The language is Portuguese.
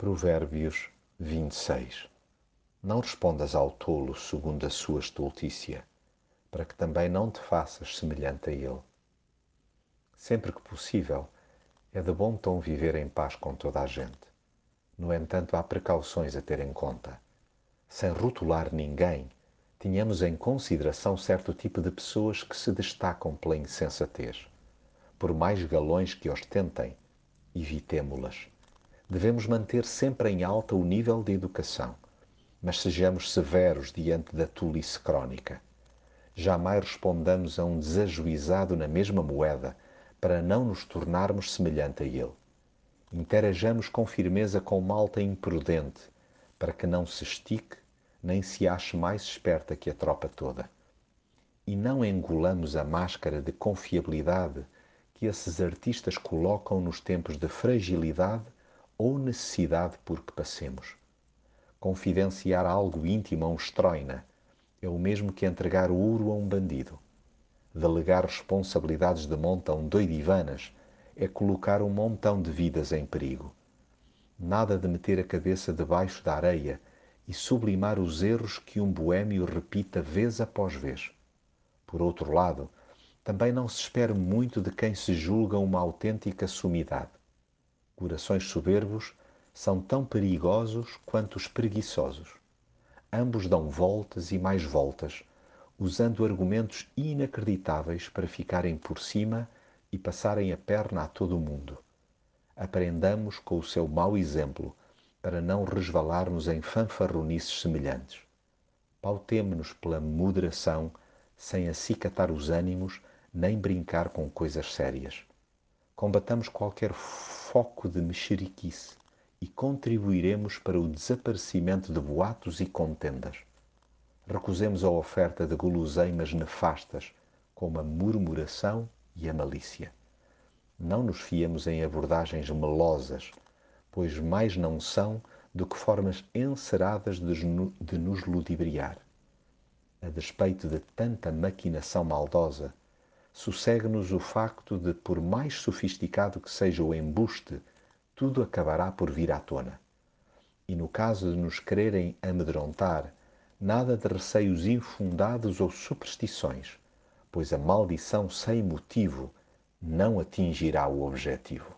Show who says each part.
Speaker 1: Provérbios 26 Não respondas ao tolo segundo a sua estultícia, para que também não te faças semelhante a ele. Sempre que possível, é de bom tom viver em paz com toda a gente. No entanto, há precauções a ter em conta. Sem rotular ninguém, tenhamos em consideração certo tipo de pessoas que se destacam pela insensatez. Por mais galões que ostentem, evitemo-las. Devemos manter sempre em alta o nível de educação, mas sejamos severos diante da tolice crónica. Jamais respondamos a um desajuizado na mesma moeda para não nos tornarmos semelhante a ele. Interajamos com firmeza com malta imprudente, para que não se estique nem se ache mais esperta que a tropa toda. E não engolamos a máscara de confiabilidade que esses artistas colocam nos tempos de fragilidade ou necessidade por que passemos. Confidenciar algo íntimo a um estroina é o mesmo que entregar ouro a um bandido. Delegar responsabilidades de monta a um doidivanas é colocar um montão de vidas em perigo. Nada de meter a cabeça debaixo da areia e sublimar os erros que um boêmio repita vez após vez. Por outro lado, também não se espera muito de quem se julga uma autêntica sumidade. Corações soberbos são tão perigosos quanto os preguiçosos. Ambos dão voltas e mais voltas, usando argumentos inacreditáveis para ficarem por cima e passarem a perna a todo o mundo. Aprendamos com o seu mau exemplo para não resvalarmos em fanfarronices semelhantes. Pautemo-nos pela moderação, sem acicatar os ânimos nem brincar com coisas sérias. Combatamos qualquer foco de mexeriquice e contribuiremos para o desaparecimento de boatos e contendas. Recusemos a oferta de guloseimas nefastas, como a murmuração e a malícia. Não nos fiemos em abordagens melosas, pois mais não são do que formas enceradas de nos ludibriar. A despeito de tanta maquinação maldosa, sossegue-nos o facto de, por mais sofisticado que seja o embuste, tudo acabará por vir à tona. E no caso de nos quererem amedrontar, nada de receios infundados ou superstições, pois a maldição sem motivo não atingirá o objetivo.